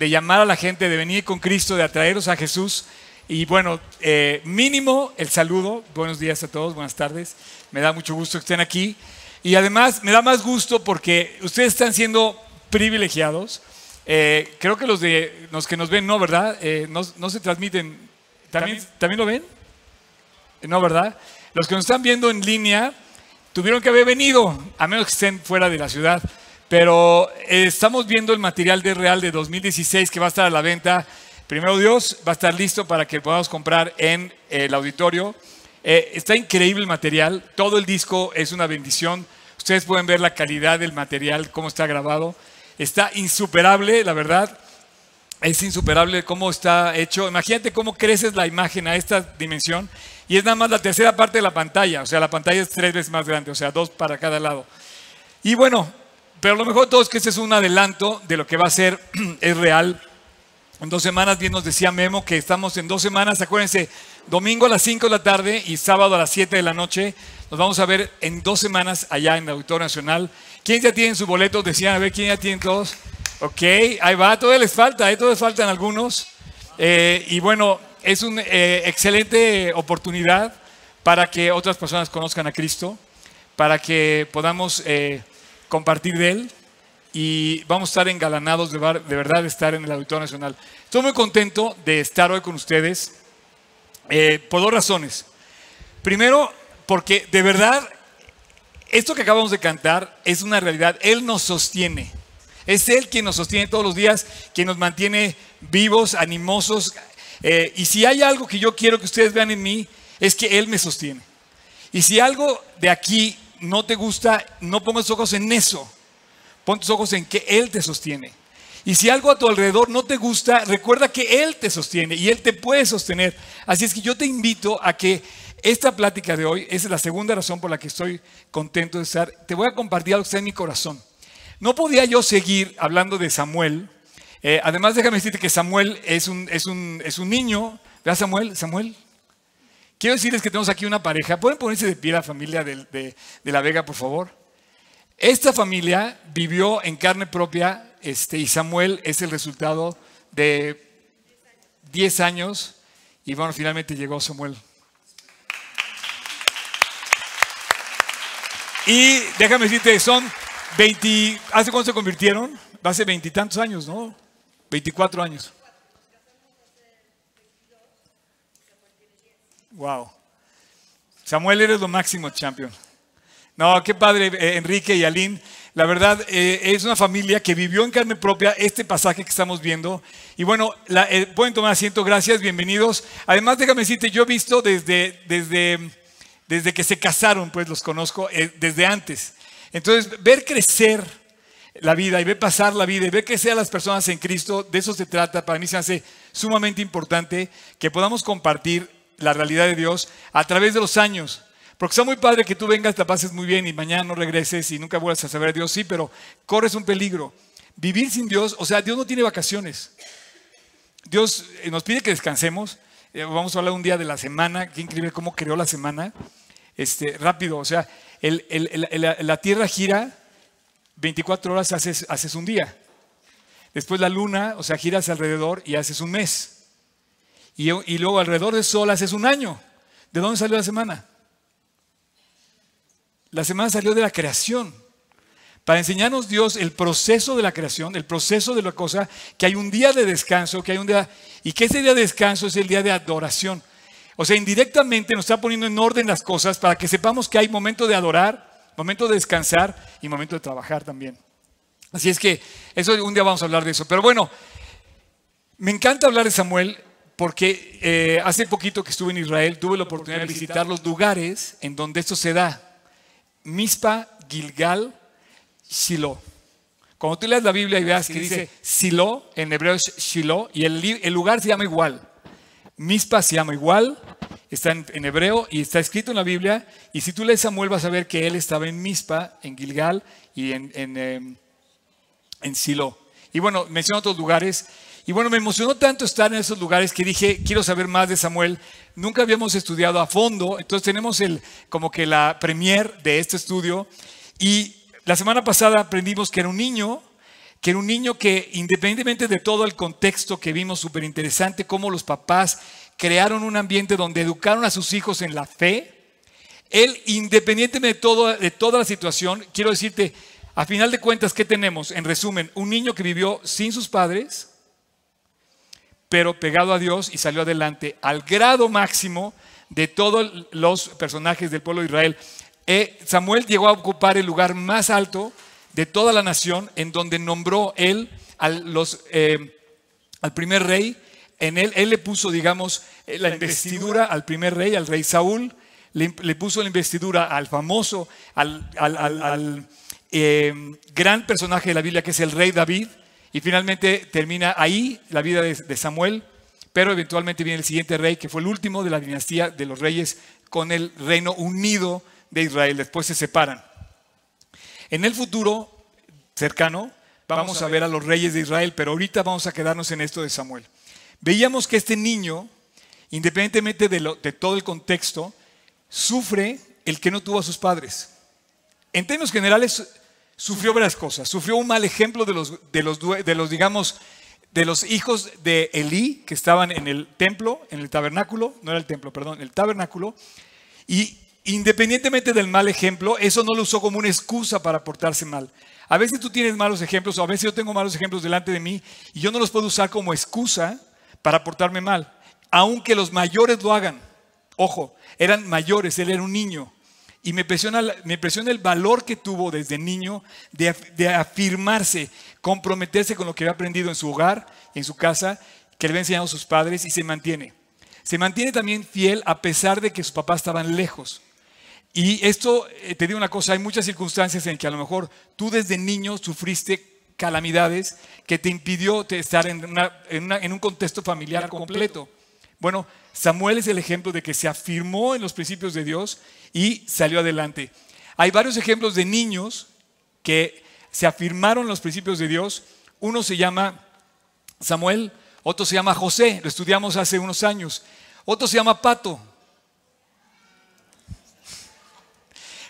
de llamar a la gente, de venir con Cristo, de atraerlos a Jesús. Y bueno, eh, mínimo el saludo. Buenos días a todos, buenas tardes. Me da mucho gusto que estén aquí. Y además me da más gusto porque ustedes están siendo privilegiados. Eh, creo que los, de, los que nos ven, no, ¿verdad? Eh, no, no, se transmiten. ¿También, ¿También lo ven? No, ¿verdad? Los que nos están viendo en línea tuvieron que haber venido, a menos que estén fuera de la ciudad. Pero estamos viendo el material de Real de 2016 que va a estar a la venta Primero Dios va a estar listo para que podamos comprar en el auditorio. Eh, está increíble el material, todo el disco es una bendición. Ustedes pueden ver la calidad del material, cómo está grabado. Está insuperable, la verdad. Es insuperable cómo está hecho. Imagínate cómo creces la imagen a esta dimensión. Y es nada más la tercera parte de la pantalla. O sea, la pantalla es tres veces más grande, o sea, dos para cada lado. Y bueno, pero lo mejor todo es que este es un adelanto de lo que va a ser, es real. En dos semanas, bien nos decía Memo que estamos en dos semanas, acuérdense, domingo a las 5 de la tarde y sábado a las 7 de la noche. Nos vamos a ver en dos semanas allá en el Auditorio Nacional. ¿Quién ya tiene su boleto? Decían, a ver, ¿quién ya tiene todos? Ok, ahí va, todavía les falta, ¿eh? todavía faltan algunos. Eh, y bueno, es una eh, excelente oportunidad para que otras personas conozcan a Cristo, para que podamos compartir de Él y vamos a estar engalanados de, verdad de estar en el Auditorio Nacional. Estoy muy contento de estar hoy con ustedes eh, por dos razones. Primero, porque de verdad esto que acabamos de cantar es una realidad. Él nos sostiene. Es Él quien nos sostiene todos los días, quien nos mantiene vivos, animosos. Eh, y si hay algo que yo quiero que ustedes vean en mí, es que Él me sostiene. Y si algo de aquí no te gusta, no pongas ojos en eso Pon ojos en que Él te sostiene. Y si algo a tu alrededor no te gusta, recuerda que Él te sostiene y Él te puede sostener. Así es que yo te invito a que esta plática de hoy, esa es la segunda razón por la que estoy contento de estar, te voy a compartir algo que está en mi corazón. No podía yo seguir hablando de Samuel. Eh, además, déjame decirte que Samuel es un, es un, es un niño. ¿Verdad, Samuel? Samuel. Quiero decirles que tenemos aquí una pareja. ¿Pueden ponerse de pie la familia de, La Vega, por favor? Esta familia vivió en carne propia este, y Samuel es el resultado de 10 años y bueno, finalmente llegó Samuel. Y déjame decirte, son 20, ¿hace cuánto se convirtieron? Hace veintitantos años, ¿no? 24 años. Wow. Samuel eres lo máximo, champion. No, qué padre, eh, Enrique y Aline. La verdad, eh, es una familia que vivió en carne propia este pasaje que estamos viendo. Y bueno, eh, pueden tomar asiento, gracias, bienvenidos. Además, déjame decirte, yo he visto desde, desde, desde que se casaron, pues los conozco, desde antes. Entonces, ver crecer la vida y ver pasar la vida y ver crecer a las personas en Cristo, de eso se trata. Para mí se hace sumamente importante que podamos compartir la realidad de Dios a través de los años. Porque está muy padre que tú vengas, te pases muy bien y mañana no regreses y nunca vuelvas a saber a Dios. Sí, pero corres un peligro. Vivir sin Dios, o sea, Dios no tiene vacaciones. Dios eh, nos pide que descansemos. Eh, vamos a hablar un día de la semana. Qué increíble cómo creó la semana. Este, rápido, o sea, la tierra gira 24 horas, haces, haces un día. Después la luna, o sea, giras alrededor y haces un mes. Y, luego alrededor del sol haces un año. ¿De dónde salió la semana? La semana salió de la creación. Para enseñarnos Dios el proceso de la creación, el proceso de la cosa, que hay un día de descanso, que hay un día, y que ese día de descanso es el día de adoración. O sea, indirectamente nos está poniendo en orden las cosas para que sepamos que hay momento de adorar, momento de descansar y momento de trabajar también. Así es que eso un día vamos a hablar de eso. Pero bueno, me encanta hablar de Samuel porque eh, hace poquito que estuve en Israel tuve la oportunidad de visitar los lugares en donde esto se da. Mispa, Gilgal, Shiloh. Cuando tú leas la Biblia y veas que dice Silo, en hebreo es Shiloh, y el, lugar se llama igual. Mispa se llama igual, está en, hebreo y está escrito en la Biblia. Y si tú lees Samuel vas a ver que él estaba en Mispa, en Gilgal y en, en, em, en Silo. Y bueno, menciono otros lugares. Y bueno, me emocionó tanto estar en esos lugares que dije, quiero saber más de Samuel. Nunca habíamos estudiado a fondo, entonces tenemos el, como que la premier de este estudio. Y la semana pasada aprendimos que era un niño que era un niño que independientemente de todo el contexto que vimos súper interesante, cómo los papás crearon un ambiente donde educaron a sus hijos en la fe, él independientemente de, todo, de toda la situación, quiero decirte, a final de cuentas, ¿qué tenemos? En resumen, un niño que vivió sin sus padres, pero pegado a Dios y salió adelante al grado máximo de todos los personajes del pueblo de Israel. Eh, Samuel llegó a ocupar el lugar más alto de toda la nación, en donde nombró él al, los, eh, al primer rey. En él, él le puso, digamos, eh, la investidura al primer rey, al rey Saúl. Le, puso la investidura al famoso, al, gran personaje de la Biblia, que es el rey David. Y finalmente termina ahí la vida de Samuel. Pero eventualmente viene el siguiente rey, que fue el último de la dinastía de los reyes con el reino unido de Israel. Después se separan. En el futuro cercano vamos a ver a los reyes de Israel, pero ahorita vamos a quedarnos en esto de Samuel. Veíamos que este niño, independientemente de, todo el contexto, sufre el que no tuvo a sus padres. En términos generales, sufrió varias cosas. Sufrió un mal ejemplo de los, de los, de los digamos, de los hijos de Elí, que estaban en el templo, en el tabernáculo, no era el templo, perdón, el tabernáculo, y independientemente del mal ejemplo, eso no lo usó como una excusa para portarse mal. A veces tú tienes malos ejemplos, o a veces yo tengo malos ejemplos delante de mí, y yo no los puedo usar como excusa para portarme mal, aunque los mayores lo hagan. Ojo, eran mayores, él era un niño. Y me impresiona, me impresiona el valor que tuvo desde niño de, de, afirmarse, comprometerse con lo que había aprendido en su hogar, en su casa, que le había enseñado a sus padres y se mantiene. Se mantiene también fiel a pesar de que sus papás estaban lejos. Y esto, eh, te digo una cosa, hay muchas circunstancias en que a lo mejor tú desde niño sufriste calamidades que te impidió estar en, en un contexto familiar completo. Bueno, Samuel es el ejemplo de que se afirmó en los principios de Dios y salió adelante. Hay varios ejemplos de niños que se afirmaron en los principios de Dios. Uno se llama Samuel, otro se llama José, lo estudiamos hace unos años. Otro se llama Pato.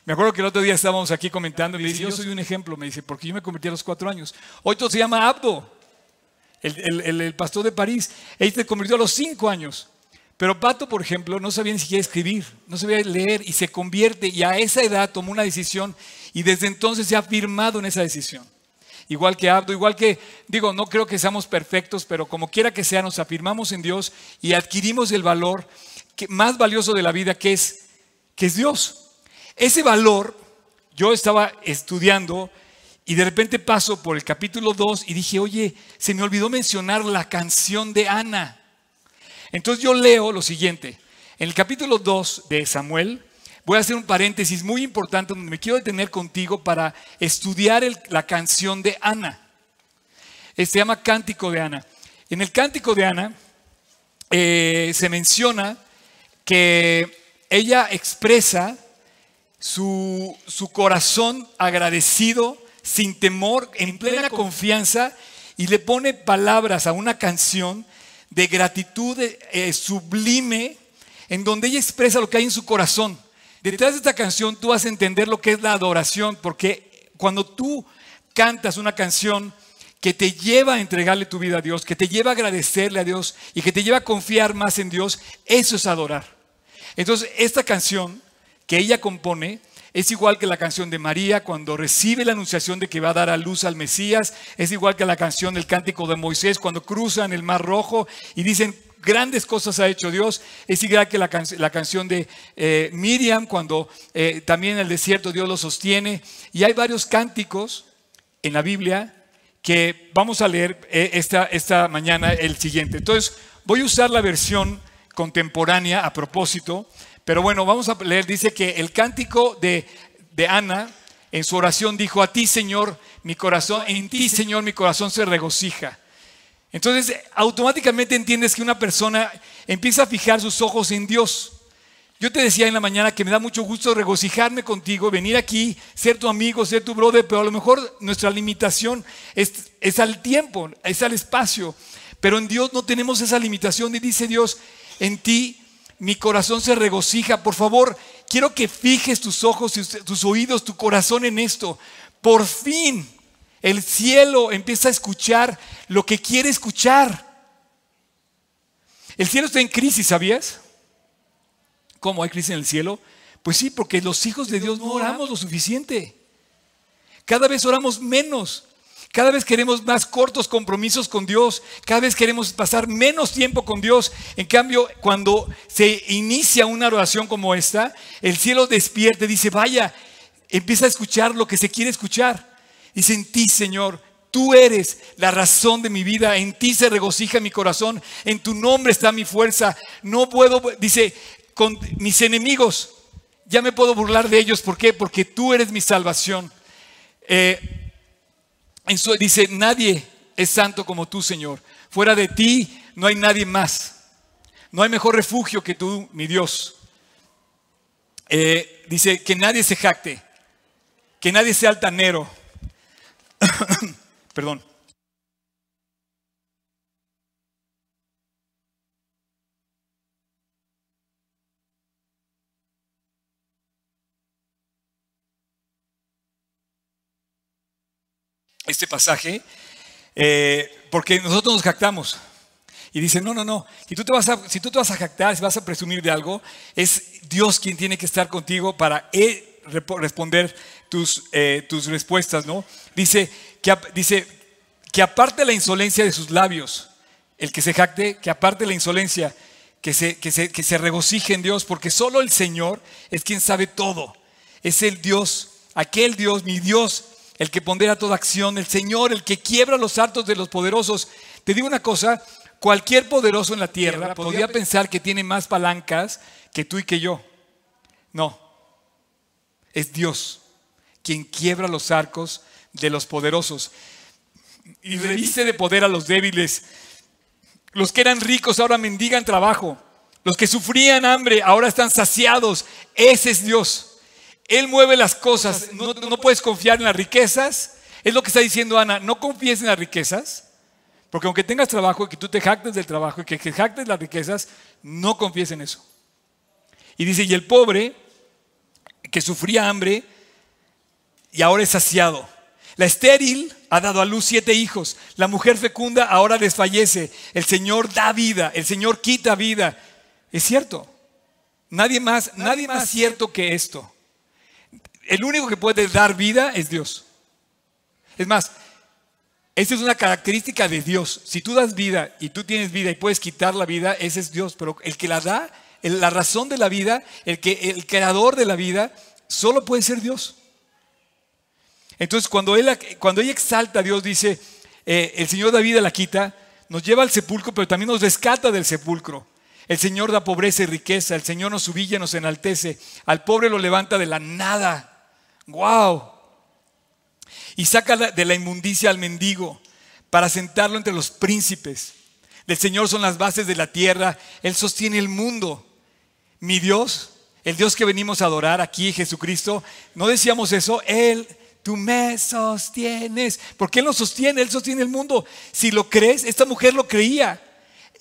Me acuerdo que el otro día estábamos aquí comentando y le dije, yo soy un ejemplo, me dice, porque yo me convertí a los cuatro años. Otro se llama Abdo, el, pastor de París. Él se convirtió a los cinco años. Pero Pato, por ejemplo, no sabía ni siquiera escribir, no sabía leer y se convierte y a esa edad tomó una decisión y desde entonces se ha firmado en esa decisión. Igual que Abdo, igual que, digo, no creo que seamos perfectos, pero como quiera que sea, nos afirmamos en Dios y adquirimos el valor más valioso de la vida que es, que es Dios. Ese valor, yo estaba estudiando y de repente paso por el capítulo 2 y dije, oye, se me olvidó mencionar la canción de Ana. Entonces yo leo lo siguiente. En el capítulo 2 de Samuel, voy a hacer un paréntesis muy importante donde me quiero detener contigo para estudiar la canción de Ana. Se llama Cántico de Ana. En el Cántico de Ana eh, se menciona que ella expresa su, su corazón agradecido, sin temor, en plena confianza, y le pone palabras a una canción de gratitud eh, sublime, en donde ella expresa lo que hay en su corazón. Detrás de esta canción tú vas a entender lo que es la adoración, porque cuando tú cantas una canción que te lleva a entregarle tu vida a Dios, que te lleva a agradecerle a Dios y que te lleva a confiar más en Dios, eso es adorar. Entonces, esta canción que ella compone es igual que la canción de María cuando recibe la anunciación de que va a dar a luz al Mesías. Es igual que la canción del cántico de Moisés cuando cruzan el Mar Rojo y dicen, grandes cosas ha hecho Dios. Es igual que la, canción de eh, Miriam cuando eh, también en el desierto Dios lo sostiene. Y hay varios cánticos en la Biblia que vamos a leer eh, esta, esta mañana el siguiente. Entonces, voy a usar la versión contemporánea a propósito pero bueno, vamos a leer, dice que el cántico de, Ana en su oración dijo, a ti Señor, mi corazón, en ti Señor, mi corazón se regocija. Entonces, automáticamente entiendes que una persona empieza a fijar sus ojos en Dios. Yo te decía en la mañana que me da mucho gusto regocijarme contigo, venir aquí, ser tu amigo, ser tu brother, pero a lo mejor nuestra limitación es, es al tiempo, es al espacio. Pero en Dios no tenemos esa limitación y dice Dios, en ti mi corazón se regocija. Por favor, quiero que fijes tus ojos, tus oídos, tu corazón en esto. Por fin El cielo empieza a escuchar lo que quiere escuchar. El cielo está en crisis, ¿sabías? ¿Cómo hay crisis en el cielo? Pues sí, porque los hijos de Dios no oramos lo suficiente. Cada vez oramos menos. Cada vez queremos más cortos compromisos con Dios. Cada vez queremos pasar menos tiempo con Dios. En cambio, cuando se inicia una oración como esta, el cielo despierta dice, vaya, empieza a escuchar lo que se quiere escuchar. Dice, en ti, Señor, tú eres la razón de mi vida. En ti se regocija mi corazón. En tu nombre está mi fuerza. No puedo, dice, con mis enemigos, ya me puedo burlar de ellos. ¿Por qué? Porque tú eres mi salvación. Eh, dice, nadie es santo como tú, Señor. Fuera de ti no hay nadie más. No hay mejor refugio que tú, mi Dios. Eh, dice, que nadie se jacte, que nadie sea altanero. Perdón. Este pasaje eh, porque nosotros nos jactamos. Y dice, no, no, no, si tú, te vas a, si tú te vas a jactar, si vas a presumir de algo, es Dios quien tiene que estar contigo para responder tus, eh, tus respuestas, ¿no? Dice que, dice que aparte la insolencia de sus labios, el que se jacte, que aparte la insolencia, que se, que se, que se regocije en Dios, porque solo el Señor es quien sabe todo. Es el Dios, aquel Dios, mi Dios, el que pondera toda acción, el Señor, el que quiebra los hartos de los poderosos. Te digo una cosa, cualquier poderoso en la tierra podría pensar que tiene más palancas que tú y que yo. No, es Dios quien quiebra los arcos de los poderosos y reviste de poder a los débiles. Los que eran ricos ahora mendigan trabajo. Los que sufrían hambre ahora están saciados. Ese es Dios. Él mueve las cosas. No, puedes confiar en las riquezas. Es lo que está diciendo Ana. No confíes en las riquezas. Porque aunque tengas trabajo y que tú te jactes del trabajo y que te jactes las riquezas, no confíes en eso. Y dice, y el pobre que sufría hambre y ahora es saciado. La estéril ha dado a luz siete hijos. La mujer fecunda ahora desfallece. El Señor da vida. El Señor quita vida. Es cierto. Nadie más, nadie, más cierto que esto el único que puede dar vida es Dios. Es más, esa es una característica de Dios. Si tú das vida y tú tienes vida y puedes quitar la vida, ese es Dios. Pero el que la da, la razón de la vida, el, que, el creador de la vida, solo puede ser Dios. Entonces, cuando, él, cuando ella exalta a Dios, dice, eh, el Señor da vida, la quita, nos lleva al sepulcro, pero también nos rescata del sepulcro. El Señor da pobreza y riqueza, el Señor nos humilla, nos enaltece, al pobre lo levanta de la nada. ¡Wow! Y saca de la inmundicia al mendigo para sentarlo entre los príncipes. Del Señor son las bases de la tierra, Él sostiene el mundo. Mi Dios, el Dios que venimos a adorar aquí, Jesucristo, ¿no decíamos eso? Él, tú me sostienes. ¿Por qué Él nos sostiene? Él sostiene el mundo. Si lo crees, esta mujer lo creía.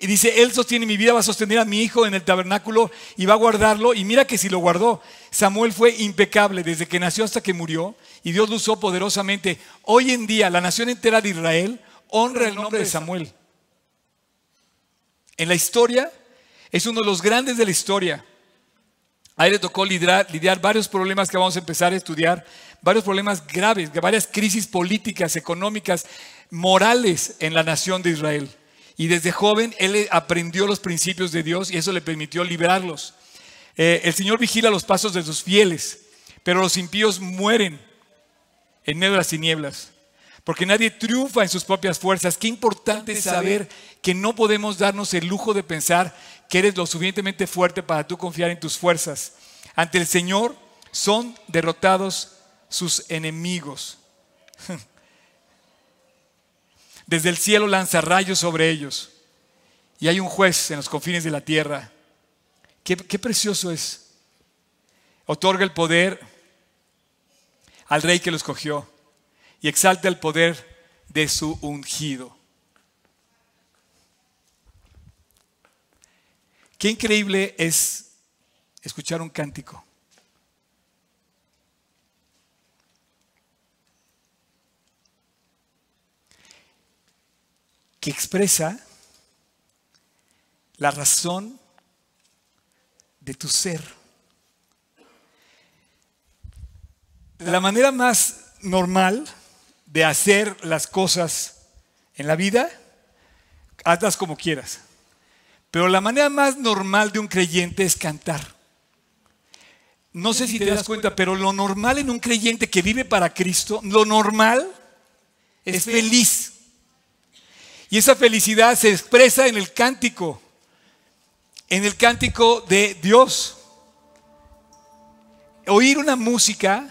Y dice, Él sostiene mi vida, va a sostener a mi hijo en el tabernáculo y va a guardarlo. Y mira que si lo guardó, Samuel fue impecable desde que nació hasta que murió y Dios lo usó poderosamente. Hoy en día la nación entera de Israel honra el nombre de Samuel. En la historia, es uno de los grandes de la historia. A él le tocó lidiar, lidiar varios problemas que vamos a empezar a estudiar, varios problemas graves, varias crisis políticas, económicas, morales en la nación de Israel. Y desde joven él aprendió los principios de Dios y eso le permitió liberarlos. Eh, el Señor vigila los pasos de sus fieles, pero los impíos mueren en medio de las tinieblas. Porque nadie triunfa en sus propias fuerzas. Qué importante es saber que no podemos darnos el lujo de pensar que eres lo suficientemente fuerte para tú confiar en tus fuerzas. Ante el Señor son derrotados sus enemigos. Desde el cielo lanza rayos sobre ellos. Y hay un juez en los confines de la tierra. Qué, precioso es. Otorga el poder al rey que lo escogió y exalta el poder de su ungido. Qué increíble es escuchar un cántico. Que expresa la razón de tu ser. La manera más normal de hacer las cosas en la vida, hazlas como quieras. Pero la manera más normal de un creyente es cantar. No sé si te das cuenta, pero lo normal en un creyente que vive para Cristo, lo normal es feliz. Y esa felicidad se expresa en el cántico, en el cántico de Dios. Oír una música,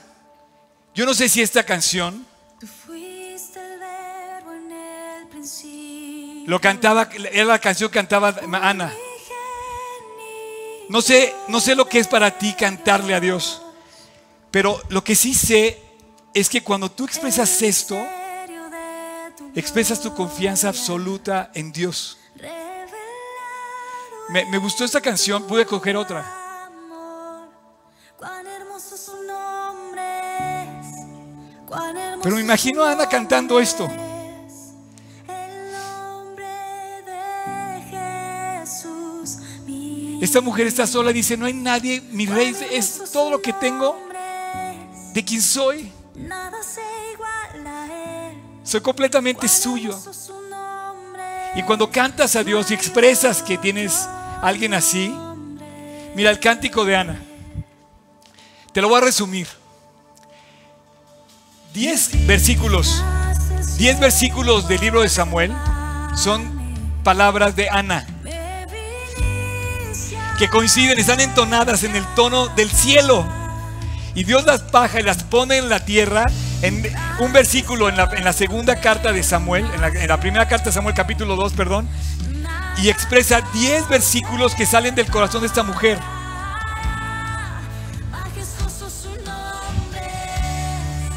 yo no sé si esta canción lo cantaba, era la canción que cantaba Ana. No sé, no sé lo que es para ti cantarle a Dios, pero lo que sí sé es que cuando tú expresas esto, expresas tu confianza absoluta en Dios. Me, gustó esta canción, pude coger otra. Pero me imagino a Ana cantando esto. Esta mujer está sola y dice, no hay nadie, mi rey es todo lo que tengo, de quien soy. Soy completamente suyo. Y cuando cantas a Dios y expresas que tienes alguien así, mira el cántico de Ana. Te lo voy a resumir. Diez versículos, diez versículos del libro de Samuel son palabras de Ana que coinciden, están entonadas en el tono del cielo. Y Dios las baja y las pone en la tierra. En un versículo en la, segunda carta de Samuel, en la, primera carta de Samuel capítulo 2, perdón, y expresa 10 versículos que salen del corazón de esta mujer.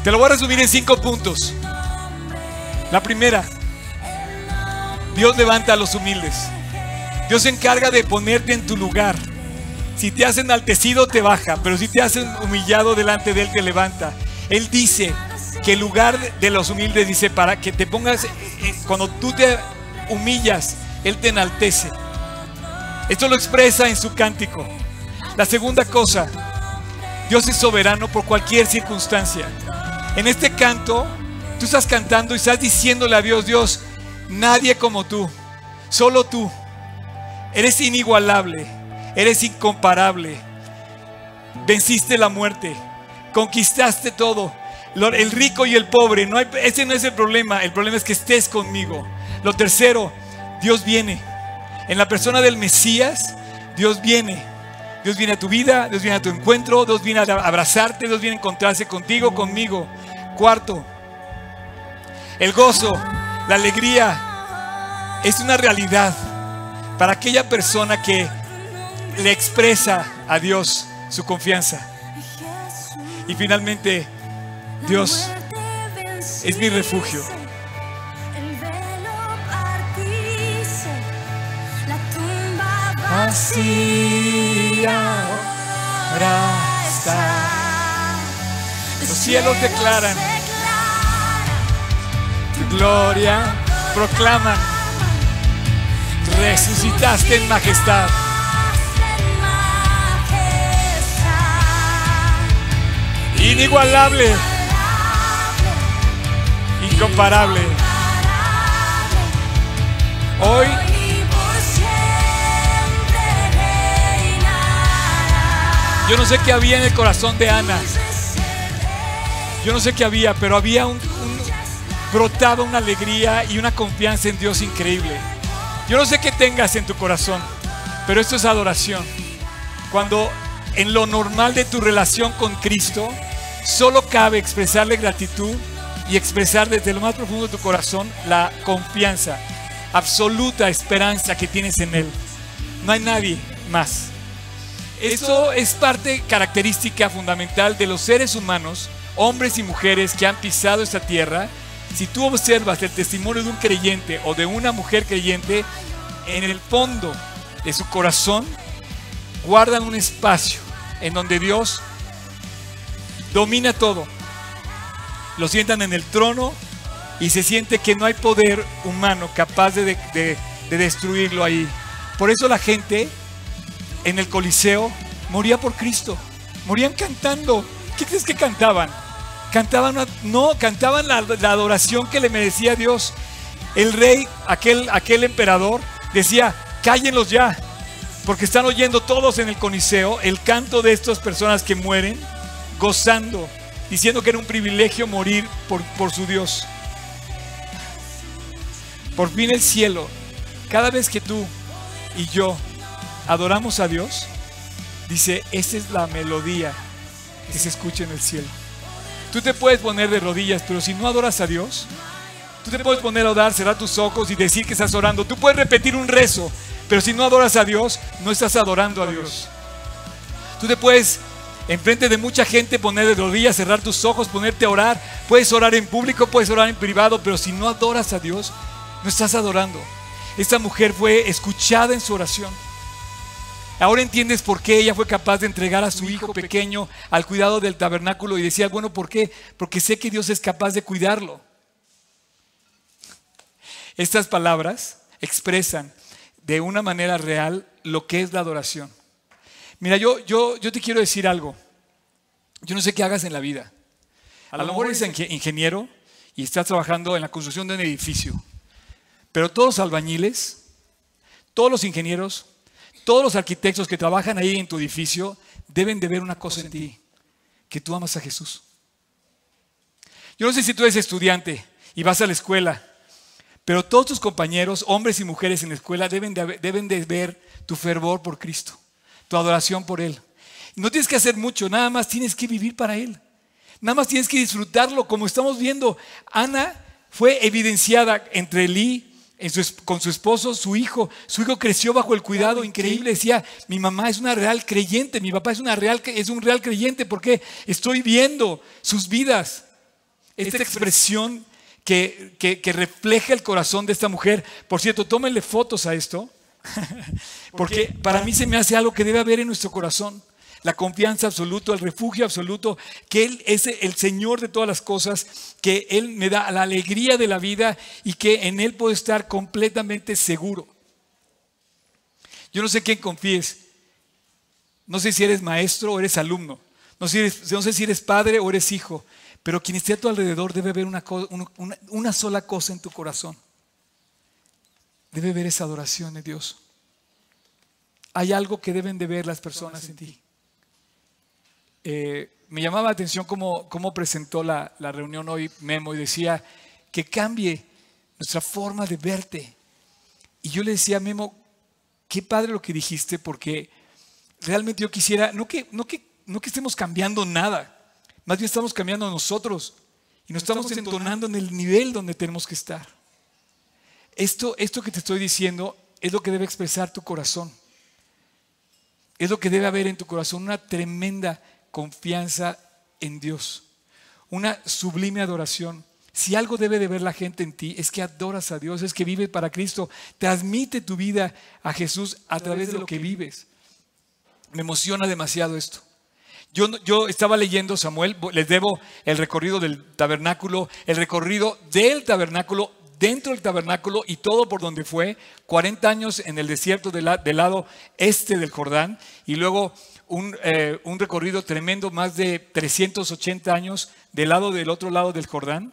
Te lo voy a resumir en cinco puntos. La primera, Dios levanta a los humildes. Dios se encarga de ponerte en tu lugar. Si te hacen altecido, te baja, pero si te hacen humillado delante de Él, te levanta. Él dice que el lugar de los humildes, dice, para que te pongas, eh, cuando tú te humillas, Él te enaltece. Esto lo expresa en su cántico. La segunda cosa, Dios es soberano por cualquier circunstancia. En este canto, tú estás cantando y estás diciéndole a Dios, Dios, nadie como tú, solo tú. Eres inigualable, eres incomparable. Venciste la muerte, conquistaste todo. El rico y el pobre, no ese no es el problema, el problema es que estés conmigo. Lo tercero, Dios viene. En la persona del Mesías, Dios viene. Dios viene a tu vida, Dios viene a tu encuentro, Dios viene a abrazarte, Dios viene a encontrarse contigo, conmigo. Cuarto, el gozo, la alegría es una realidad para aquella persona que le expresa a Dios su confianza. Y finalmente, Dios es mi refugio. Los cielos declaran tu gloria, proclaman resucitaste en majestad. Inigualable. Incomparable. Hoy Yo no sé qué había en el corazón de Ana. Yo no sé qué había, pero había un, un brotaba una alegría y una confianza en Dios increíble. Yo no sé qué tengas en tu corazón, pero esto es adoración. Cuando en lo normal de tu relación con Cristo, solo cabe expresarle gratitud y expresar desde lo más profundo de tu corazón la confianza, absoluta esperanza que tienes en Él. No hay nadie más. Eso es parte característica fundamental de los seres humanos, hombres y mujeres que han pisado esta tierra si tú observas el testimonio de un creyente o de una mujer creyente, en el fondo de su corazón guardan un espacio en donde Dios domina todo. Lo sientan en el trono y se siente que no hay poder humano capaz de, de- de destruirlo ahí. Por eso la gente en el Coliseo moría por Cristo. Morían cantando. ¿Qué crees que cantaban? Cantaban, no, cantaban la, la adoración que le merecía Dios. El rey, aquel, aquel emperador, decía, cállenlos ya, porque están oyendo todos en el Coliseo el canto de estas personas que mueren, gozando, diciendo que era un privilegio morir por, por su Dios. Por fin el cielo, cada vez que tú y yo adoramos a Dios, dice, esa es la melodía que se escucha en el cielo. Tú te puedes poner de rodillas, pero si no adoras a Dios, tú te puedes poner a orar, cerrar tus ojos y decir que estás orando. Tú puedes repetir un rezo, pero si no adoras a Dios, no estás adorando a Dios. Tú te puedes, enfrente de mucha gente, poner de rodillas, cerrar tus ojos, ponerte a orar. Puedes orar en público, puedes orar en privado, pero si no adoras a Dios, no estás adorando. Esta mujer fue escuchada en su oración. Ahora entiendes por qué ella fue capaz de entregar a su hijo pequeño al cuidado del tabernáculo y decía, bueno, ¿por qué? Porque sé que Dios es capaz de cuidarlo. Estas palabras expresan de una manera real lo que es la adoración. Mira, yo, yo, yo te quiero decir algo. Yo no sé qué hagas en la vida. A lo mejor eres inge- ingeniero y estás trabajando en la construcción de un edificio. Pero todos los albañiles, todos los ingenieros, todos los arquitectos que trabajan ahí en tu edificio deben de ver una cosa en ti, que tú amas a Jesús. Yo no sé si tú eres estudiante y vas a la escuela, pero todos tus compañeros, hombres y mujeres en la escuela, deben de, haber- deben de ver tu fervor por Cristo, tu adoración por Él. No tienes que hacer mucho, nada más tienes que vivir para Él. Nada más tienes que disfrutarlo, como estamos viendo. Ana fue evidenciada entre Lee en su con su esposo, su hijo. Su hijo creció bajo el cuidado increíble. Decía, mi mamá es una real creyente, mi papá es, una real, es un real creyente porque estoy viendo sus vidas. Esta expresión que, que- que refleja el corazón de esta mujer. Por cierto, tómenle fotos a esto, porque para mí se me hace algo que debe haber en nuestro corazón. La confianza absoluta, el refugio absoluto, que Él es el Señor de todas las cosas, que Él me da la alegría de la vida y que en Él puedo estar completamente seguro. Yo no sé quién confíes. No sé si eres maestro o eres alumno. No sé, si eres- no sé si eres padre o eres hijo. Pero quien esté a tu alrededor debe ver una- una- una sola cosa en tu corazón. Debe ver esa adoración de Dios. Hay algo que deben de ver las personas en ti. Eh, me llamaba la atención cómo, cómo presentó la, la reunión hoy Memo y decía que cambie nuestra forma de verte. Y yo le decía a Memo, qué padre lo que dijiste, porque realmente yo quisiera, no que, no que, no que estemos cambiando nada, más bien estamos cambiando nosotros y nos estamos entonando en el nivel donde tenemos que estar. Esto, esto que te estoy diciendo es lo que debe expresar tu corazón. Es lo que debe haber en tu corazón, una tremenda confianza en Dios, una sublime adoración. Si algo debe de ver la gente en ti, es que adoras a Dios, es que vives para Cristo. Transmite tu vida a Jesús a través de lo que vives. Me emociona demasiado esto. Yo, yo estaba leyendo, Samuel, les debo el recorrido del tabernáculo, el recorrido del tabernáculo, dentro del tabernáculo y todo por donde fue, 40 años en el desierto del, la- del lado este del Jordán y luego un, eh, un recorrido tremendo, más de 380 años del lado del otro lado del Jordán,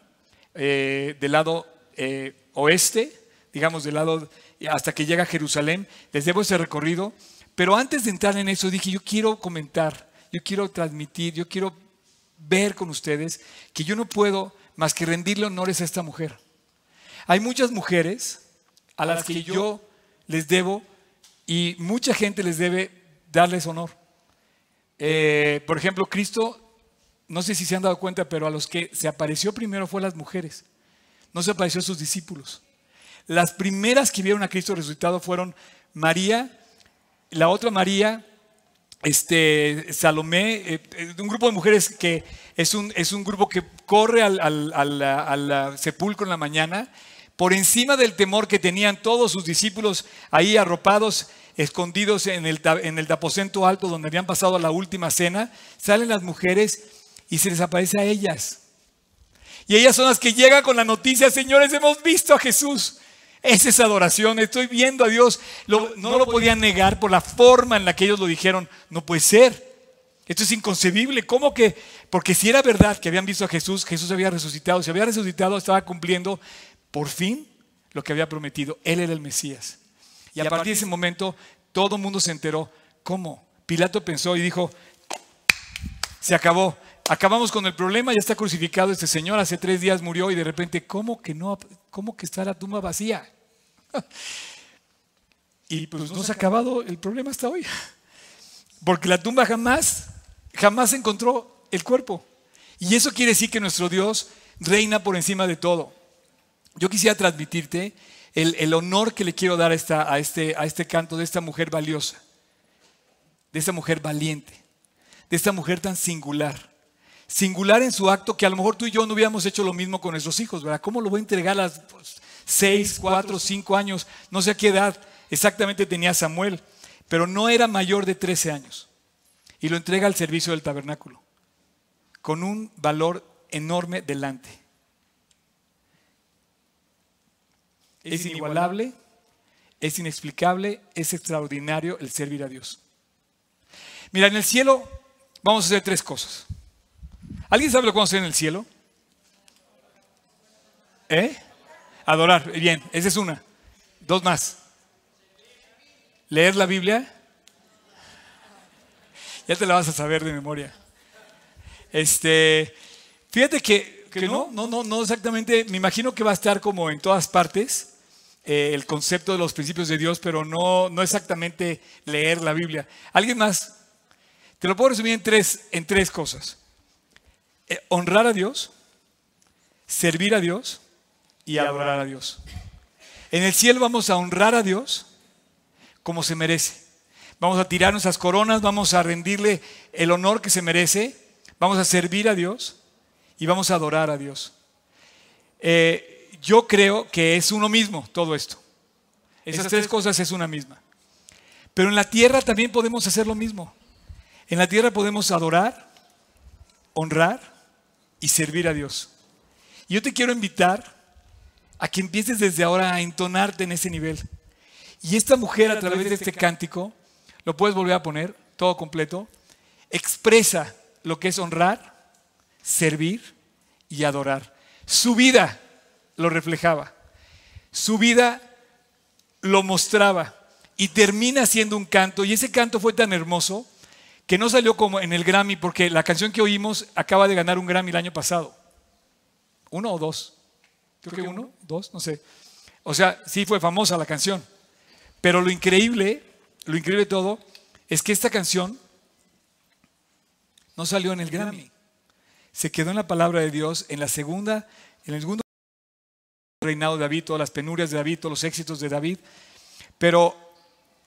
eh, del lado eh, oeste, digamos del lado hasta que llega a Jerusalén. Les debo ese recorrido, pero antes de entrar en eso dije, yo quiero comentar, yo quiero transmitir, yo quiero ver con ustedes que yo no puedo más que rendirle honores a esta mujer. Hay muchas mujeres a las que yo les debo y mucha gente les debe darles honor. Eh, por ejemplo, Cristo, no sé si se han dado cuenta, pero a los que se apareció primero fue a las mujeres. No se apareció a sus discípulos. Las primeras que vieron a Cristo resucitado fueron María, la otra María, este, Salomé, eh, eh, un grupo de mujeres que es un, es un grupo que corre al, al- al- al sepulcro en la mañana, por encima del temor que tenían todos sus discípulos ahí arropados, escondidos en el, en el aposento alto donde habían pasado la última cena, salen las mujeres y se les aparece a ellas. Y ellas son las que llegan con la noticia, señores, hemos visto a Jesús. Esa es adoración, estoy viendo a Dios. no lo podían negar por la forma en la que ellos lo dijeron. No puede ser. Esto es inconcebible. ¿Cómo que? Porque si era verdad que habían visto a Jesús, Jesús había resucitado. Si había resucitado, estaba cumpliendo por fin lo que había prometido. Él era el Mesías. Y a partir de ese momento, todo el mundo se enteró. ¿Cómo? Pilato pensó y dijo, se acabó. Acabamos con el problema, ya está crucificado este señor, hace tres días murió y de repente, ¿cómo que no? ¿Cómo que está la tumba vacía? y pues no se ha acabado el problema hasta hoy. Porque la tumba jamás, jamás encontró el cuerpo. Y eso quiere decir que nuestro Dios reina por encima de todo. Yo quisiera transmitirte el, honor que le quiero dar a, esta, a, este, a este canto de esta mujer valiosa, de esta mujer valiente, de esta mujer tan singular singular en su acto que a lo mejor tú y yo no hubiéramos hecho lo mismo con nuestros hijos, ¿verdad? ¿Cómo lo voy a entregar a las seis, cuatro, cinco años? No sé a qué edad exactamente tenía Samuel, pero no era mayor de 13 años. Y lo entrega al servicio del tabernáculo, con un valor enorme delante. Es inigualable, es inexplicable, es extraordinario el servir a Dios. Mira, en el cielo vamos a hacer tres cosas. ¿Alguien sabe lo que vamos a hacer en el cielo? ¿Eh? Adorar. Bien, esa es una. Dos más. Leer la Biblia. Ya te la vas a saber de memoria. Este, fíjate que, no, no, no, no exactamente. Me imagino que va a estar como en todas partes eh, el concepto de los principios de Dios, pero no, no exactamente leer la Biblia. ¿Alguien más? Te lo puedo resumir en tres, en tres cosas. Eh, honrar a Dios, servir a Dios y adorar a Dios. En el cielo vamos a honrar a Dios como se merece. Vamos a tirar nuestras coronas, vamos a rendirle el honor que se merece, vamos a servir a Dios y vamos a adorar a Dios. Eh, yo creo que es uno mismo todo esto. Esas tres cosas es una misma. Pero en la tierra también podemos hacer lo mismo. En la tierra podemos adorar, honrar y servir a Dios. Y yo te quiero invitar a que empieces desde ahora a entonarte en ese nivel. Y esta mujer a través de este cántico, lo puedes volver a poner todo completo, expresa lo que es honrar, servir y adorar. Su vida lo reflejaba. Su vida lo mostraba y termina siendo un canto. Y ese canto fue tan hermoso que no salió como en el Grammy, porque la canción que oímos acaba de ganar un Grammy el año pasado. ¿Uno o dos? Creo que uno, dos, no sé. O sea, sí fue famosa la canción. Pero lo increíble, lo increíble de todo, es que esta canción no salió en el Grammy. Se quedó en la palabra de Dios en la segunda, en el segundo reinado de David, todas las penurias de David, todos los éxitos de David. Pero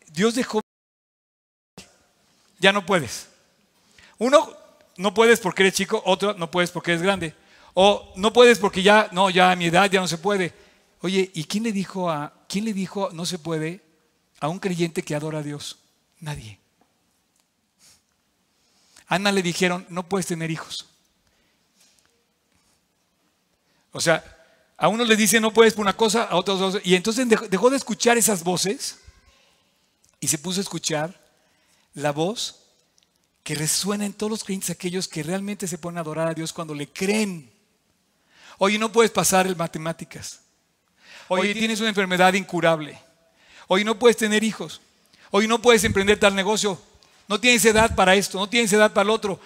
Dios dejó ya no puedes. Uno, no puedes porque eres chico, otro, no puedes porque eres grande. O no puedes porque ya, no, ya a mi edad ya no se puede. Oye, ¿y quién le dijo a, quién le dijo no se puede a un creyente que adora a Dios? Nadie. Ana le dijeron, no puedes tener hijos. O sea, a uno le dice no puedes por una cosa, a otros dos. Y entonces dejó de escuchar esas voces y se puso a escuchar la voz que resuena en todos los creyentes, aquellos que realmente se ponen a adorar a Dios cuando le creen. Oye, no puedes pasar el matemáticas. Oye, tienes una enfermedad incurable. Oye, no puedes tener hijos. Oye, no puedes emprender tal negocio. No tienes edad para esto, no tienes edad para el otro.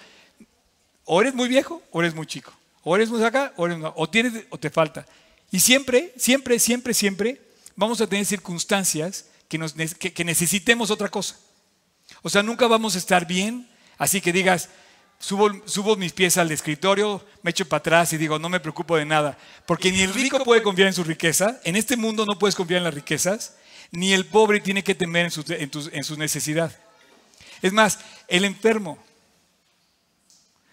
O eres muy viejo o eres muy chico. O eres muy acá o, eres, o tienes o te falta. Y siempre, siempre, siempre, siempre vamos a tener circunstancias que, nos, que necesitemos otra cosa. O sea, nunca vamos a estar bien, así que digas, subo, mis pies al escritorio, me echo para atrás y digo, no me preocupo de nada. Porque ni el rico puede confiar en su riqueza, en este mundo no puedes confiar en las riquezas, ni el pobre tiene que temer en su, en su necesidad. Es más, el enfermo,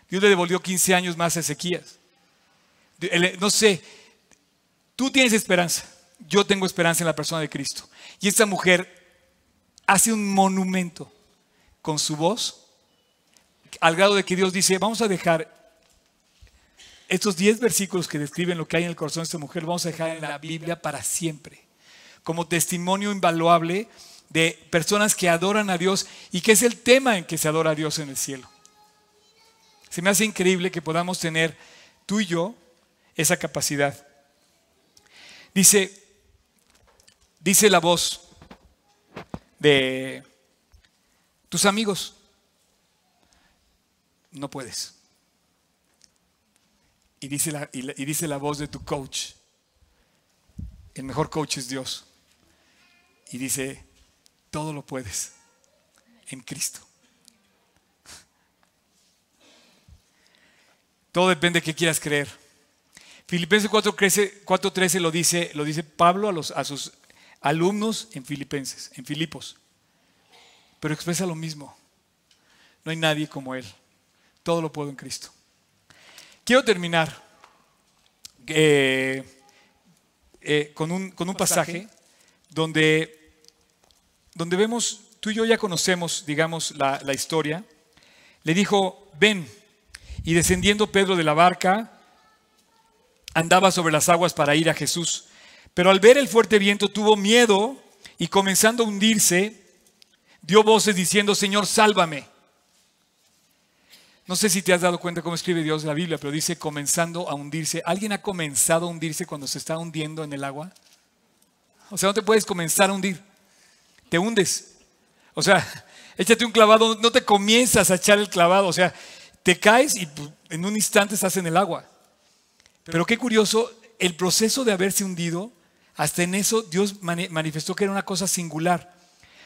Dios le devolvió 15 años más a Ezequías. No sé, tú tienes esperanza, yo tengo esperanza en la persona de Cristo. Y esta mujer hace un monumento con su voz, al grado de que Dios dice, vamos a dejar estos 10 versículos que describen lo que hay en el corazón de esta mujer, vamos a dejar en la Biblia para siempre, como testimonio invaluable de personas que adoran a Dios y que es el tema en que se adora a Dios en el cielo. Se me hace increíble que podamos tener tú y yo esa capacidad. Dice, dice la voz de tus amigos, no puedes. Y dice, la, y dice la voz de tu coach, el mejor coach es Dios. Y dice, todo lo puedes en Cristo. Todo depende de qué quieras creer. Filipenses 4.13 lo dice, lo dice Pablo a, los, a sus alumnos en Filipenses, en Filipos. Pero expresa lo mismo. No hay nadie como Él. Todo lo puedo en Cristo. Quiero terminar eh, eh, con, un, con, un, pasaje donde, donde vemos, tú y yo ya conocemos, digamos, la, la historia. Le dijo, ven. Y descendiendo Pedro de la barca, andaba sobre las aguas para ir a Jesús. Pero al ver el fuerte viento tuvo miedo y comenzando a hundirse, dio voces diciendo, Señor, sálvame. No sé si te has dado cuenta cómo escribe Dios la Biblia, pero dice comenzando a hundirse. ¿Alguien ha comenzado a hundirse cuando se está hundiendo en el agua? O sea, no te puedes comenzar a hundir. Te hundes. O sea, échate un clavado, no te comienzas a echar el clavado. O sea, te caes y en un instante estás en el agua. Pero qué curioso, el proceso de haberse hundido, hasta en eso Dios manifestó que era una cosa singular.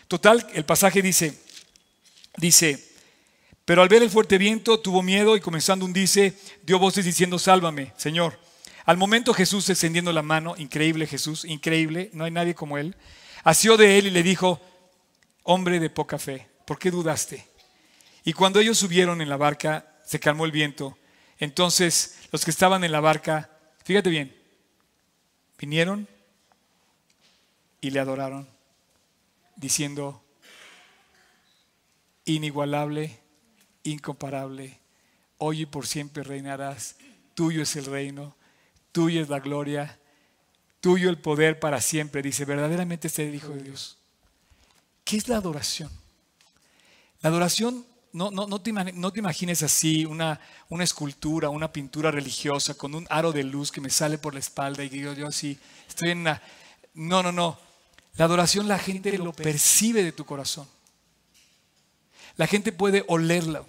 Total, el pasaje dice, dice, pero al ver el fuerte viento tuvo miedo y comenzando a hundirse, dio voces diciendo, sálvame, Señor. Al momento Jesús extendiendo la mano, increíble Jesús, increíble, no hay nadie como él, asió de él y le dijo, hombre de poca fe, ¿por qué dudaste? Y cuando ellos subieron en la barca, se calmó el viento. Entonces los que estaban en la barca, fíjate bien, vinieron y le adoraron, diciendo, inigualable incomparable. Hoy y por siempre reinarás. Tuyo es el reino, tuyo es la gloria, tuyo el poder para siempre. Dice, verdaderamente es el Hijo de Dios. ¿Qué es la adoración? La adoración, no, no, no, te, imagines así una, una, escultura, una pintura religiosa con un aro de luz que me sale por la espalda y digo yo así, estoy en una... No, no, no. La adoración la gente lo percibe de tu corazón. La gente puede olerlo,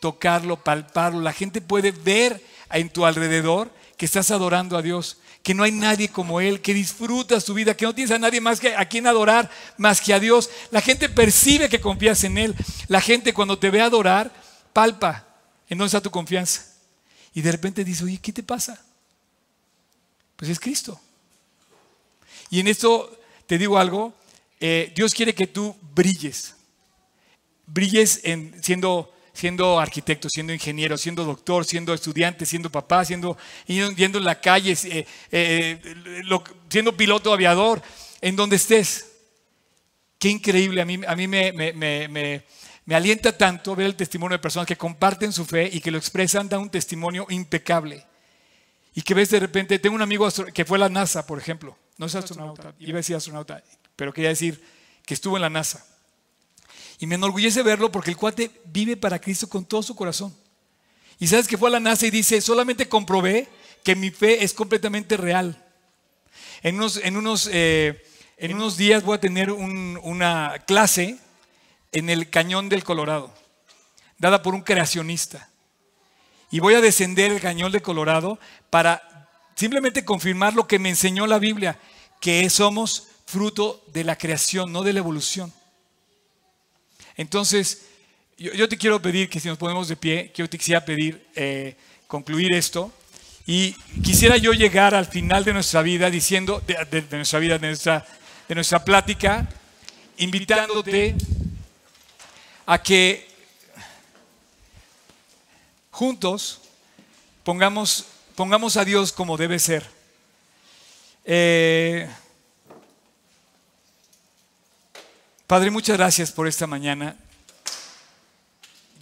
tocarlo, palparlo. La gente puede ver en tu alrededor que estás adorando a Dios, que no hay nadie como Él, que disfrutas tu vida, que no tienes a nadie más que a quien adorar más que a Dios. La gente percibe que confías en Él. La gente cuando te ve adorar, palpa en dónde está tu confianza. Y de repente dice, oye, ¿qué te pasa? Pues es Cristo. Y en esto te digo algo, eh, Dios quiere que tú brilles brilles en, siendo, siendo arquitecto, siendo ingeniero, siendo doctor, siendo estudiante, siendo papá, siendo, yendo en la calle, eh, eh, siendo piloto aviador, en donde estés. Qué increíble, a mí, a mí me, me, alienta tanto ver el testimonio de personas que comparten su fe y que lo expresan, dan un testimonio impecable. Y que ves de repente, tengo un amigo que fue a la NASA, por ejemplo, no es astronauta, iba a decir astronauta, pero quería decir que estuvo en la NASA. Y me enorgullece verlo porque el cuate vive para Cristo con todo su corazón. Y sabes que fue a la NASA y dice, solamente comprobé que mi fe es completamente real. En unos, en unos, eh, en unos días voy a tener una clase en el Cañón del Colorado, dada por un creacionista. Y voy a descender el Cañón del Colorado para simplemente confirmar lo que me enseñó la Biblia, que somos fruto de la creación, no de la evolución. Entonces, yo, te quiero pedir que si nos ponemos de pie, yo te quisiera pedir eh, concluir esto. Y quisiera yo llegar al final de nuestra vida diciendo, de, nuestra vida, de nuestra, de nuestra plática, invitándote a que juntos pongamos, pongamos a Dios como debe ser. Eh, Padre, muchas gracias por esta mañana.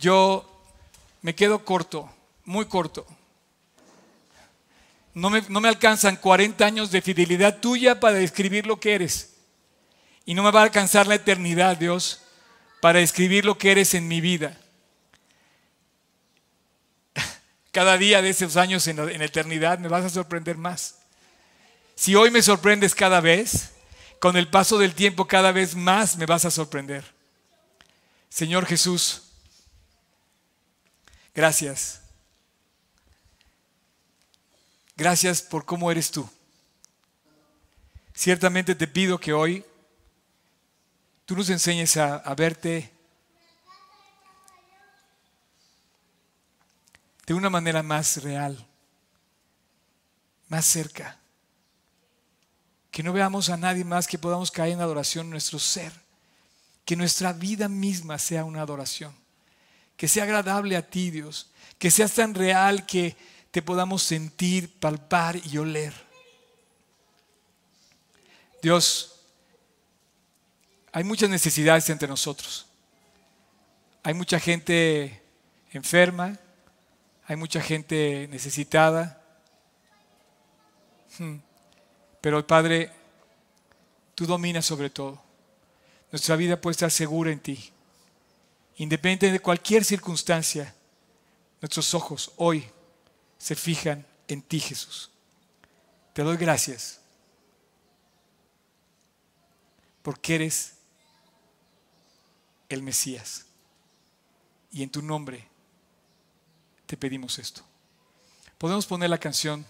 Yo me quedo corto, muy corto, no me, no me alcanzan 40 años de fidelidad tuya para describir lo que eres. Y no me va a alcanzar la eternidad, Dios, para describir lo que eres en mi vida. Cada día de esos años en en eternidad me vas a sorprender más. Si hoy me sorprendes cada vez, con el paso del tiempo cada vez más me vas a sorprender. Señor Jesús, gracias. Gracias por cómo eres tú. Ciertamente te pido que hoy tú nos enseñes a, verte de una manera más real, más cerca. Que no veamos a nadie más que podamos caer en adoración en nuestro ser. Que nuestra vida misma sea una adoración. Que sea agradable a ti, Dios. Que sea tan real que te podamos sentir, palpar y oler. Dios, hay muchas necesidades entre nosotros. Hay mucha gente enferma, hay mucha gente necesitada. Hmm. Pero Padre, tú dominas sobre todo. Nuestra vida puede estar segura en ti. Independiente de cualquier circunstancia, nuestros ojos hoy se fijan en ti, Jesús. Te doy gracias porque eres el Mesías. Y en tu nombre te pedimos esto. Podemos poner la canción.